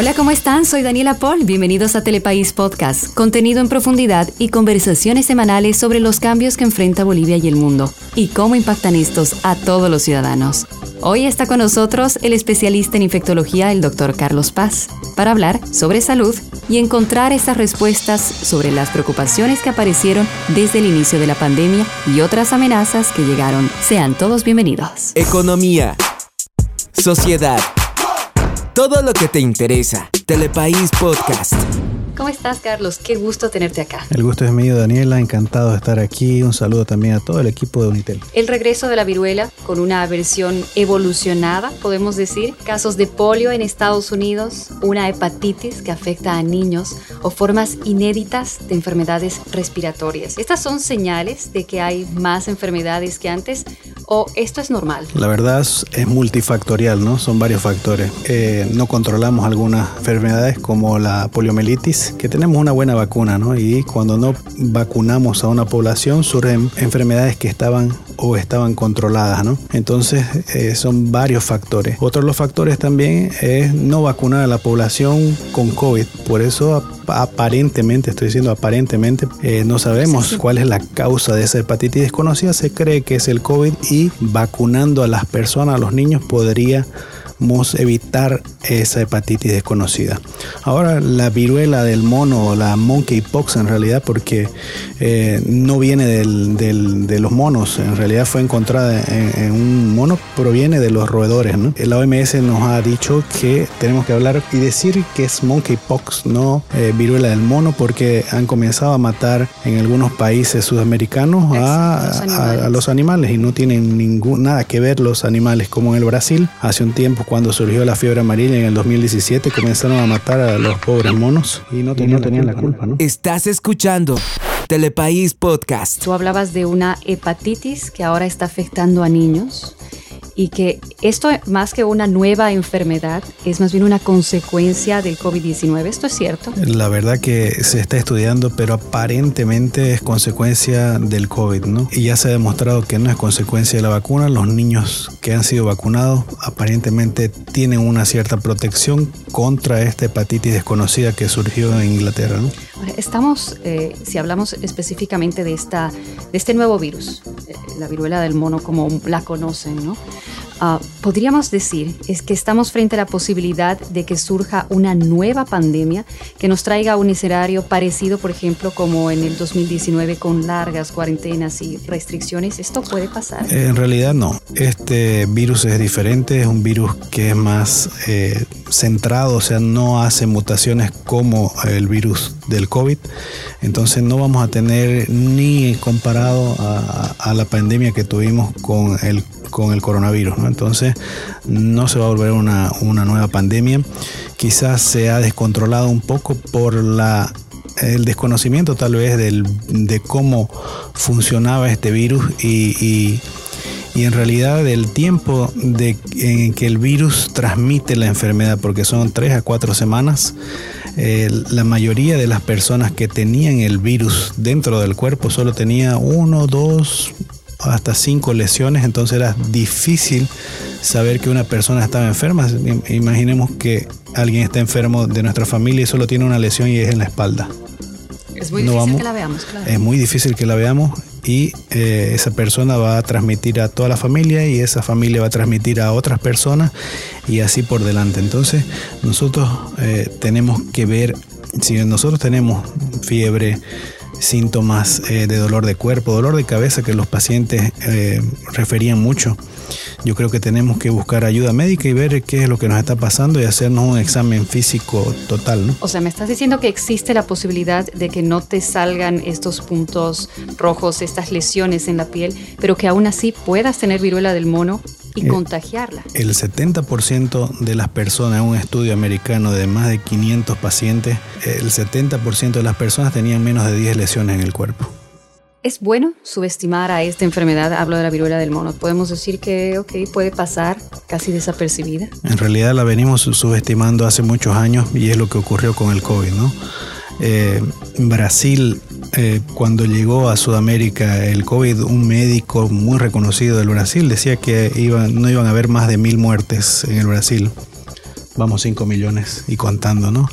Hola, ¿cómo están? Soy Daniela Paul. Bienvenidos a Telepaís Podcast, contenido en profundidad y conversaciones semanales sobre los cambios que enfrenta Bolivia y el mundo y cómo impactan estos a todos los ciudadanos. Hoy está con nosotros el especialista en infectología, el doctor Carlos Paz, para hablar sobre salud y encontrar esas respuestas sobre las preocupaciones que aparecieron desde el inicio de la pandemia y otras amenazas que llegaron. Sean todos bienvenidos. Economía. Sociedad. Todo lo que te interesa. Telepaís Podcast. ¿Cómo estás, Carlos? Qué gusto tenerte acá. El gusto es mío, Daniela. Encantado de estar aquí. Un saludo también a todo el equipo de Unitel. El regreso de la viruela con una versión evolucionada, podemos decir. Casos de polio en Estados Unidos, una hepatitis que afecta a niños o formas inéditas de enfermedades respiratorias. Estas son señales de que hay más enfermedades que antes o esto es normal? La verdad es, multifactorial, ¿no? Son varios factores. Eh, no controlamos algunas enfermedades como la poliomielitis, que tenemos una buena vacuna, ¿no? Y cuando no vacunamos a una población surgen enfermedades que estaban o estaban controladas, ¿no? Entonces eh, son varios factores. Otro de los factores también es no vacunar a la población con COVID. Por eso aparentemente, estoy diciendo aparentemente, eh, no sabemos cuál es la causa de esa hepatitis desconocida. Se cree que es el COVID y vacunando a las personas, a los niños, podría evitar esa hepatitis desconocida. Ahora la viruela del mono la monkeypox en realidad porque eh, no viene de los monos, en realidad fue encontrada en, un mono, proviene de los roedores. ¿no? La OMS nos ha dicho que tenemos que hablar y decir que es monkeypox, no eh, viruela del mono porque han comenzado a matar en algunos países sudamericanos a, los animales y no tienen ningún, nada que ver los animales como en el Brasil hace un tiempo cuando surgió la fiebre amarilla en el 2017, comenzaron a matar a los pobres monos y no tenían, la, culpa, ¿no? Estás escuchando Telepaís Podcast. Tú hablabas de una hepatitis que ahora está afectando a niños y que esto más que una nueva enfermedad es más bien una consecuencia del COVID-19. ¿Esto es cierto? La verdad que se está estudiando, pero aparentemente es consecuencia del COVID, ¿no? Y ya se ha demostrado que no es consecuencia de la vacuna. Los niños que han sido vacunados aparentemente tienen una cierta protección contra esta hepatitis desconocida que surgió en Inglaterra, ¿no? estamos, eh, si hablamos específicamente de, esta, de este nuevo virus, eh, la viruela del mono como la conocen, ¿no? Ah, podríamos decir es que estamos frente a la posibilidad de que surja una nueva pandemia que nos traiga un escenario parecido, por ejemplo, como en el 2019 con largas cuarentenas y restricciones. ¿Esto puede pasar? En realidad no. Este virus es diferente, es un virus que es más eh, centrado, o sea, no hace mutaciones como el virus del COVID. Entonces no vamos a tener ni comparado a, a la pandemia que tuvimos con el con el coronavirus. ¿no? Entonces no se va a volver una, una nueva pandemia. Quizás se ha descontrolado un poco por la el desconocimiento tal vez del, de cómo funcionaba este virus y, y, en realidad del tiempo de, en que el virus transmite la enfermedad, porque son tres a cuatro semanas. La mayoría de las personas que tenían el virus dentro del cuerpo solo tenía uno, dos, hasta cinco lesiones, entonces era difícil saber que una persona estaba enferma. Imaginemos que alguien está enfermo de nuestra familia y solo tiene una lesión y es en la espalda. Es muy difícil que la veamos, claro. Es muy difícil que la veamos y eh, esa persona va a transmitir a toda la familia y esa familia va a transmitir a otras personas y así por delante. Entonces nosotros eh, tenemos que ver, si nosotros tenemos fiebre, síntomas eh, de dolor de cuerpo, dolor de cabeza que los pacientes eh, referían mucho. Yo creo que tenemos que buscar ayuda médica y ver qué es lo que nos está pasando y hacernos un examen físico total. ¿no? O sea, me estás diciendo que existe la posibilidad de que no te salgan estos puntos rojos, estas lesiones en la piel, pero que aún así puedas tener viruela del mono y eh, contagiarla. El 70% de las personas, en un estudio americano de más de 500 pacientes, el 70% de las personas tenían menos de 10 lesiones en el cuerpo. ¿Es bueno subestimar a esta enfermedad? Hablo de la viruela del mono. ¿Podemos decir que, ok, puede pasar casi desapercibida? En realidad la venimos subestimando hace muchos años y es lo que ocurrió con el COVID, ¿no? Eh, Brasil, eh, cuando llegó a Sudamérica el COVID, un médico muy reconocido del Brasil decía que no iban a haber más de mil muertes en el Brasil. Vamos 5 millones y contando, ¿no?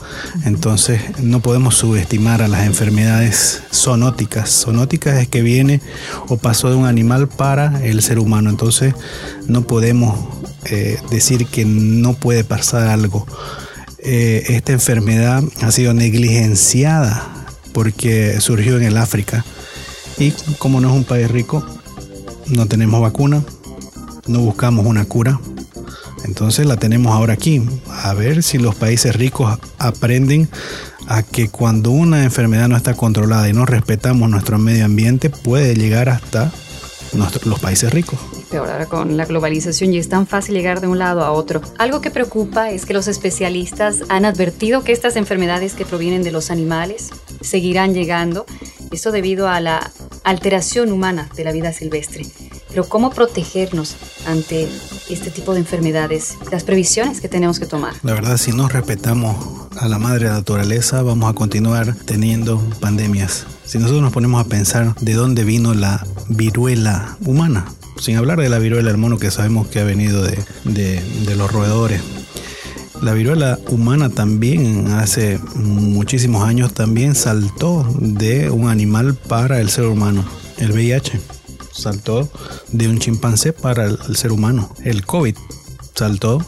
Entonces no podemos subestimar a las enfermedades zoonóticas. Zoonóticas es que viene o pasó de un animal para el ser humano. Entonces no podemos eh, decir que no puede pasar algo. Eh, esta enfermedad ha sido negligenciada porque surgió en el África y como no es un país rico, no tenemos vacuna, no buscamos una cura, entonces la tenemos ahora aquí. A ver si los países ricos aprenden a que cuando una enfermedad no está controlada y no respetamos nuestro medio ambiente, puede llegar hasta los países ricos. Peor ahora con la globalización y es tan fácil llegar de un lado a otro. Algo que preocupa es que los especialistas han advertido que estas enfermedades que provienen de los animales seguirán llegando, esto debido a la alteración humana de la vida silvestre. Pero ¿cómo protegernos ante este tipo de enfermedades? Las previsiones que tenemos que tomar. La verdad, si no respetamos a la madre naturaleza, vamos a continuar teniendo pandemias. Si nosotros nos ponemos a pensar de dónde vino la viruela humana, sin hablar de la viruela del mono que sabemos que ha venido de, de los roedores, la viruela humana también hace muchísimos años también saltó de un animal para el ser humano, el VIH saltó de un chimpancé para el, ser humano. El COVID saltó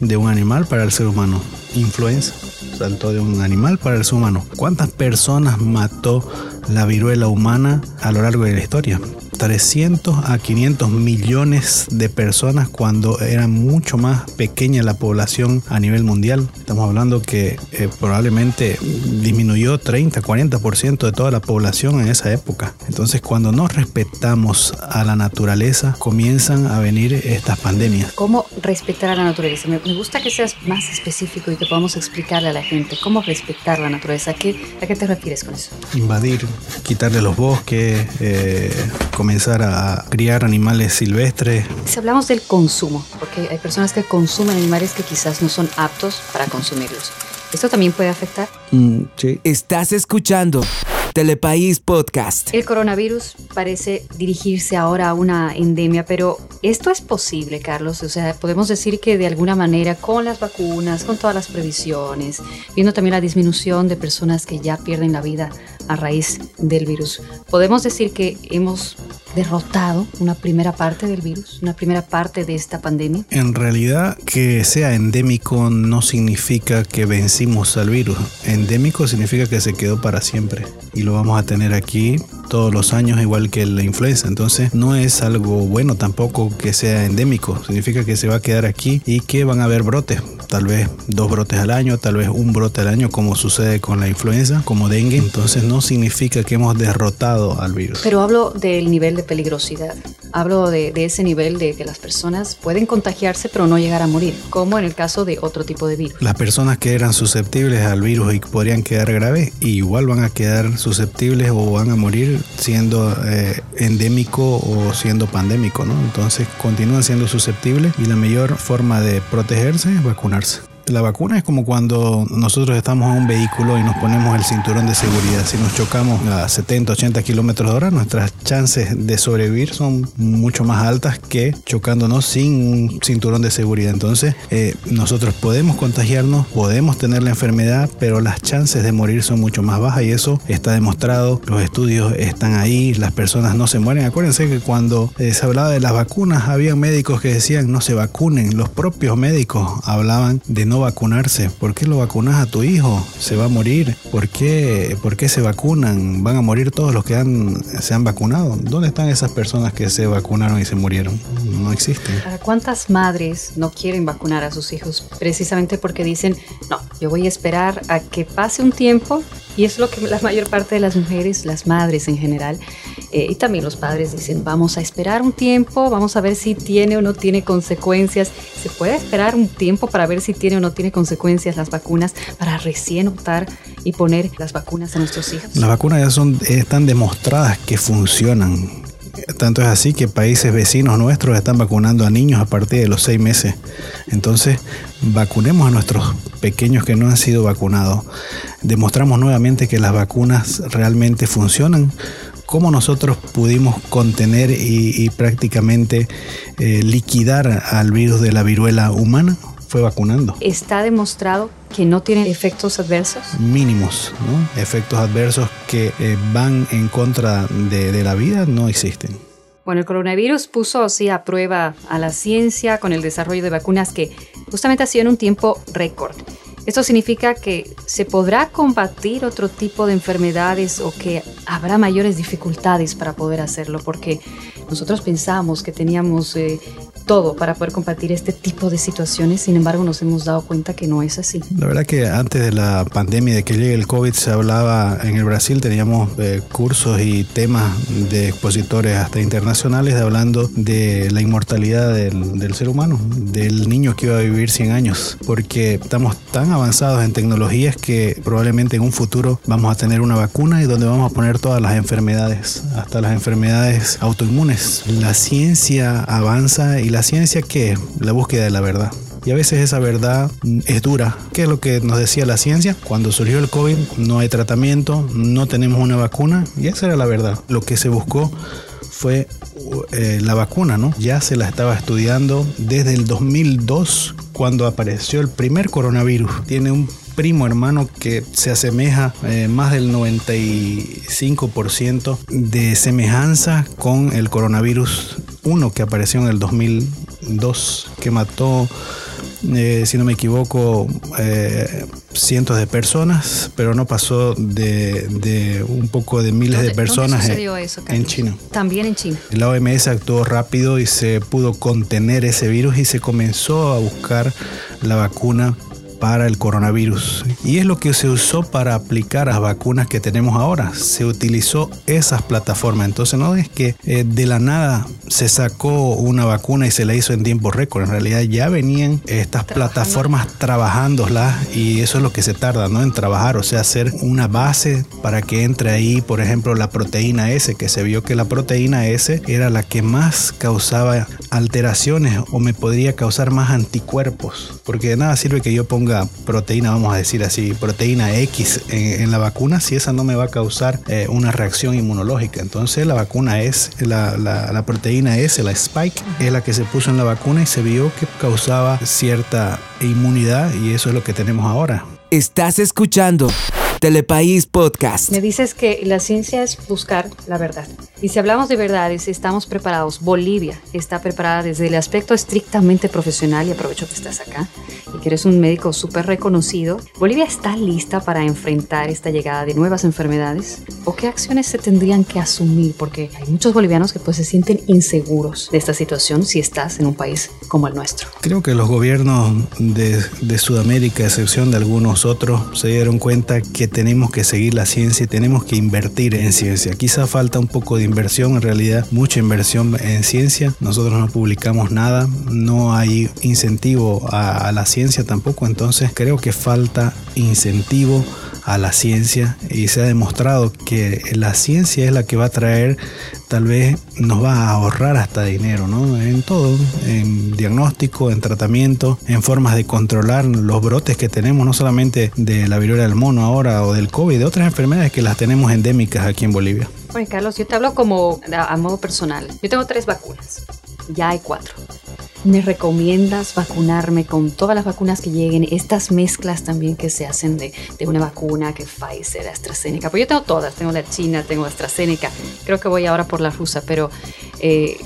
de un animal para el ser humano. Influenza saltó de un animal para el ser humano. ¿Cuántas personas mató la viruela humana a lo largo de la historia? 300 a 500 millones de personas cuando era mucho más pequeña la población a nivel mundial. Estamos hablando que eh, probablemente disminuyó 30, 40% de toda la población en esa época. Entonces cuando no respetamos a la naturaleza comienzan a venir estas pandemias. ¿Cómo respetar a la naturaleza? Me, gusta que seas más específico y que podamos explicarle a la gente cómo respetar la naturaleza. ¿A qué, a qué te refieres con eso? Invadir, quitarle los bosques, eh, comenzar a criar animales silvestres. Si hablamos del consumo, porque hay personas que consumen animales que quizás no son aptos para consumirlos, ¿esto también puede afectar? Mm, sí. Estás escuchando Telepaís Podcast. El coronavirus parece dirigirse ahora a una endemia, pero ¿esto es posible, Carlos? O sea, podemos decir que de alguna manera con las vacunas, con todas las previsiones, viendo también la disminución de personas que ya pierden la vida a raíz del virus, podemos decir que hemos derrotado una primera parte del virus, una primera parte de esta pandemia? En realidad, que sea endémico no significa que vencimos al virus. Endémico significa que se quedó para siempre y lo vamos a tener aquí todos los años igual que la influenza. Entonces no es algo bueno tampoco que sea endémico. Significa que se va a quedar aquí y que van a haber brotes. Tal vez dos brotes al año, tal vez un brote al año como sucede con la influenza, como dengue. Entonces no significa que hemos derrotado al virus. Pero hablo del nivel de peligrosidad. Hablo de, ese nivel de que las personas pueden contagiarse pero no llegar a morir, como en el caso de otro tipo de virus. Las personas que eran susceptibles al virus y podrían quedar graves, igual van a quedar susceptibles o van a morir siendo eh, endémico o siendo pandémico, ¿no? Entonces continúan siendo susceptibles y la mejor forma de protegerse es vacunarse. La vacuna es como cuando nosotros estamos en un vehículo y nos ponemos el cinturón de seguridad. Si nos chocamos a 70, 80 kilómetros de hora, nuestras chances de sobrevivir son mucho más altas que chocándonos sin un cinturón de seguridad. Entonces, eh, nosotros podemos contagiarnos, podemos tener la enfermedad, pero las chances de morir son mucho más bajas y eso está demostrado. Los estudios están ahí, las personas no se mueren. Acuérdense que cuando eh, se hablaba de las vacunas, había médicos que decían no se vacunen. Los propios médicos hablaban de no vacunarse? ¿Por qué lo vacunas a tu hijo? ¿Se va a morir? ¿Por qué, ¿Por qué se vacunan? ¿Van a morir todos los que han, se han vacunado? ¿Dónde están esas personas que se vacunaron y se murieron? No existen. ¿Cuántas madres no quieren vacunar a sus hijos precisamente porque dicen, no, yo voy a esperar a que pase un tiempo y es lo que la mayor parte de las mujeres, las madres en general, eh, y también los padres dicen, vamos a esperar un tiempo, vamos a ver si tiene o no tiene consecuencias. Se puede esperar un tiempo para ver si tiene o no tiene consecuencias las vacunas, para recién optar y poner las vacunas a nuestros hijos. Las vacunas ya son, están demostradas que funcionan. Tanto es así que países vecinos nuestros están vacunando a niños a partir de los seis meses. Entonces, vacunemos a nuestros pequeños que no han sido vacunados. Demostramos nuevamente que las vacunas realmente funcionan. ¿Cómo nosotros pudimos contener y, prácticamente eh, liquidar al virus de la viruela humana? fue vacunando. ¿Está demostrado que no tienen efectos adversos? Mínimos, ¿no? Efectos adversos que eh, van en contra de, de la vida no existen. Bueno, el coronavirus puso así a prueba a la ciencia con el desarrollo de vacunas que justamente ha sido en un tiempo récord. Esto significa que se podrá combatir otro tipo de enfermedades o que habrá mayores dificultades para poder hacerlo, porque nosotros pensamos que teníamos eh, todo para poder compartir este tipo de situaciones, sin embargo nos hemos dado cuenta que no es así. La verdad que antes de la pandemia, de que llegue el COVID, se hablaba en el Brasil, teníamos eh, cursos y temas de expositores hasta internacionales hablando de la inmortalidad del, del, ser humano, del niño que iba a vivir 100 años, porque estamos tan avanzados en tecnologías que probablemente en un futuro vamos a tener una vacuna y donde vamos a poner todas las enfermedades, hasta las enfermedades autoinmunes. La ciencia avanza y la la ciencia qué es? La búsqueda de la verdad. Y a veces esa verdad es dura. ¿Qué es lo que nos decía la ciencia? Cuando surgió el COVID no hay tratamiento, no tenemos una vacuna y esa era la verdad. Lo que se buscó fue eh, la vacuna, ¿no? Ya se la estaba estudiando desde el 2002 cuando apareció el primer coronavirus. Tiene un primo hermano que se asemeja eh, más del 95% de semejanza con el coronavirus uno que apareció en el 2002, que mató, eh, si no me equivoco, eh, cientos de personas, pero no pasó de, un poco de miles de personas en, China. También en China. La OMS actuó rápido y se pudo contener ese virus y se comenzó a buscar la vacuna para el coronavirus. Y es lo que se usó para aplicar las vacunas que tenemos ahora. Se utilizó esas plataformas. Entonces no es que eh, de la nada se sacó una vacuna y se la hizo en tiempo récord. En realidad ya venían estas plataformas trabajándolas y eso es lo que se tarda, ¿no? En trabajar, o sea, hacer una base para que entre ahí, por ejemplo, la proteína S, que se vio que la proteína S era la que más causaba alteraciones o me podría causar más anticuerpos. Porque de nada sirve que yo ponga proteína, vamos a decir así, proteína X en, la vacuna, si esa no me va a causar eh, una reacción inmunológica. Entonces la vacuna es, la, la, proteína S, la spike, es la que se puso en la vacuna y se vio que causaba cierta inmunidad y eso es lo que tenemos ahora. Estás escuchando Telepaís Podcast. Me dices que la ciencia es buscar la verdad. Y si hablamos de verdades, estamos preparados. Bolivia está preparada desde el aspecto estrictamente profesional, y aprovecho que estás acá y que eres un médico súper reconocido. ¿Bolivia está lista para enfrentar esta llegada de nuevas enfermedades? ¿O qué acciones se tendrían que asumir? Porque hay muchos bolivianos que pues se sienten inseguros de esta situación si estás en un país como el nuestro. Creo que los gobiernos de, de Sudamérica, a excepción de algunos otros, se dieron cuenta que tenemos que seguir la ciencia y tenemos que invertir en ciencia. Quizá falta un poco de inversión, en realidad mucha inversión en ciencia. Nosotros no publicamos nada, no hay incentivo a, la ciencia tampoco, entonces creo que falta incentivo a la ciencia y se ha demostrado que la ciencia es la que va a traer, tal vez nos va a ahorrar hasta dinero, ¿no? En todo, en diagnóstico, en tratamiento, en formas de controlar los brotes que tenemos, no solamente de la viruela del mono ahora o del COVID, de otras enfermedades que las tenemos endémicas aquí en Bolivia. Oye, Carlos, yo te hablo como a modo personal. Yo tengo tres vacunas, ya hay cuatro. ¿Me recomiendas vacunarme con todas las vacunas que lleguen? Estas mezclas también que se hacen de, de una vacuna que Pfizer, AstraZeneca. Pues yo tengo todas, tengo la China, tengo AstraZeneca. Creo que voy ahora por la rusa, pero eh,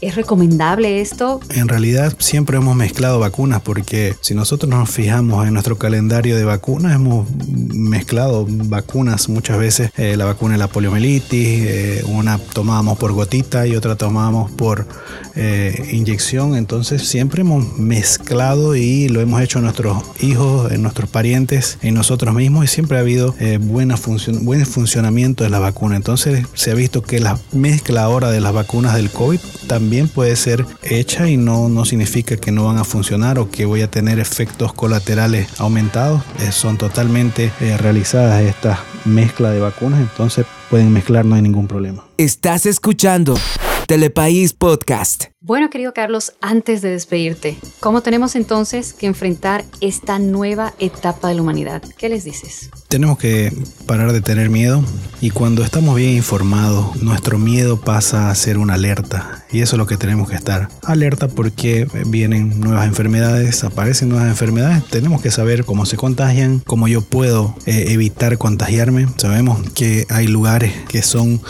¿Es recomendable esto? En realidad siempre hemos mezclado vacunas porque si nosotros nos fijamos en nuestro calendario de vacunas, hemos mezclado vacunas muchas veces. Eh, la vacuna de la poliomielitis, eh, una tomábamos por gotita y otra tomábamos por eh, inyección. Entonces siempre hemos mezclado y lo hemos hecho en nuestros hijos, en nuestros parientes, en nosotros mismos y siempre ha habido buena buen funcionamiento de la vacuna. Entonces se ha visto que la mezcla ahora de las vacunas del COVID también puede ser hecha y no, no significa que no van a funcionar o que voy a tener efectos colaterales aumentados. Eh, son totalmente eh, realizadas esta mezcla de vacunas, entonces pueden mezclar, no hay ningún problema. Estás escuchando Telepaís Podcast. Bueno, querido Carlos, antes de despedirte, ¿cómo tenemos entonces que enfrentar esta nueva etapa de la humanidad? ¿Qué les dices? Tenemos que parar de tener miedo y cuando estamos bien informados, nuestro miedo pasa a ser una alerta y eso es lo que tenemos que estar alerta porque vienen nuevas enfermedades, aparecen nuevas enfermedades, tenemos que saber cómo se contagian, cómo yo puedo eh, evitar contagiarme. Sabemos que hay lugares que son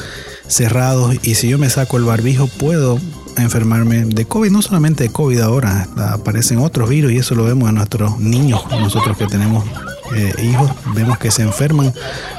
cerrados y si yo me saco el barbijo puedo enfermarme de COVID, no solamente de COVID ahora, aparecen otros virus y eso lo vemos en nuestros niños, nosotros que tenemos eh, hijos, vemos que se enferman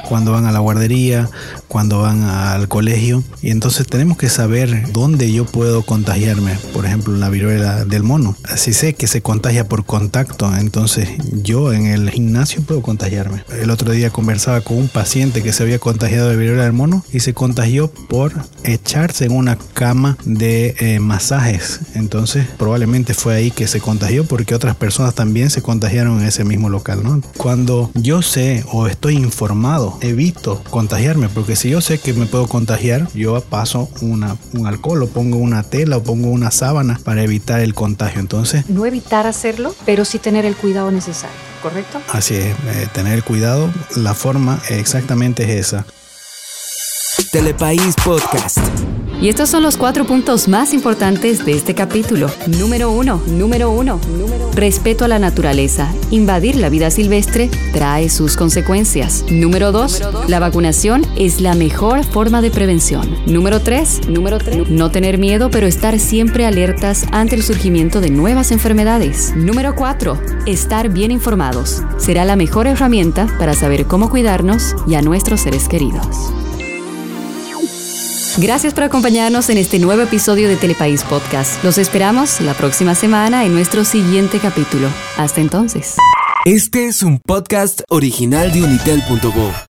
cuando van a la guardería, cuando van al colegio. Y entonces tenemos que saber dónde yo puedo contagiarme. Por ejemplo, la viruela del mono. Si sé que se contagia por contacto, entonces yo en el gimnasio puedo contagiarme. El otro día conversaba con un paciente que se había contagiado de viruela del mono y se contagió por echarse en una cama de eh, masajes. Entonces probablemente fue ahí que se contagió porque otras personas también se contagiaron en ese mismo local. ¿no? Cuando yo sé o estoy informado evito contagiarme, porque si yo sé que me puedo contagiar, yo paso una, un alcohol o pongo una tela o pongo una sábana para evitar el contagio. Entonces, no evitar hacerlo, pero sí tener el cuidado necesario, ¿correcto? Así es, eh, tener el cuidado, la forma exactamente es esa. Telepaís Podcast. Y estos son los cuatro puntos más importantes de este capítulo. Número uno, número uno, número Respeto a la naturaleza. Invadir la vida silvestre trae sus consecuencias. Número dos, la vacunación es la mejor forma de prevención. Número tres, número tres, no tener miedo pero estar siempre alertas ante el surgimiento de nuevas enfermedades. Número cuatro, estar bien informados. Será la mejor herramienta para saber cómo cuidarnos y a nuestros seres queridos. Gracias por acompañarnos en este nuevo episodio de Telepaís Podcast. Los esperamos la próxima semana en nuestro siguiente capítulo. Hasta entonces. Este es un podcast original de Unitel.go.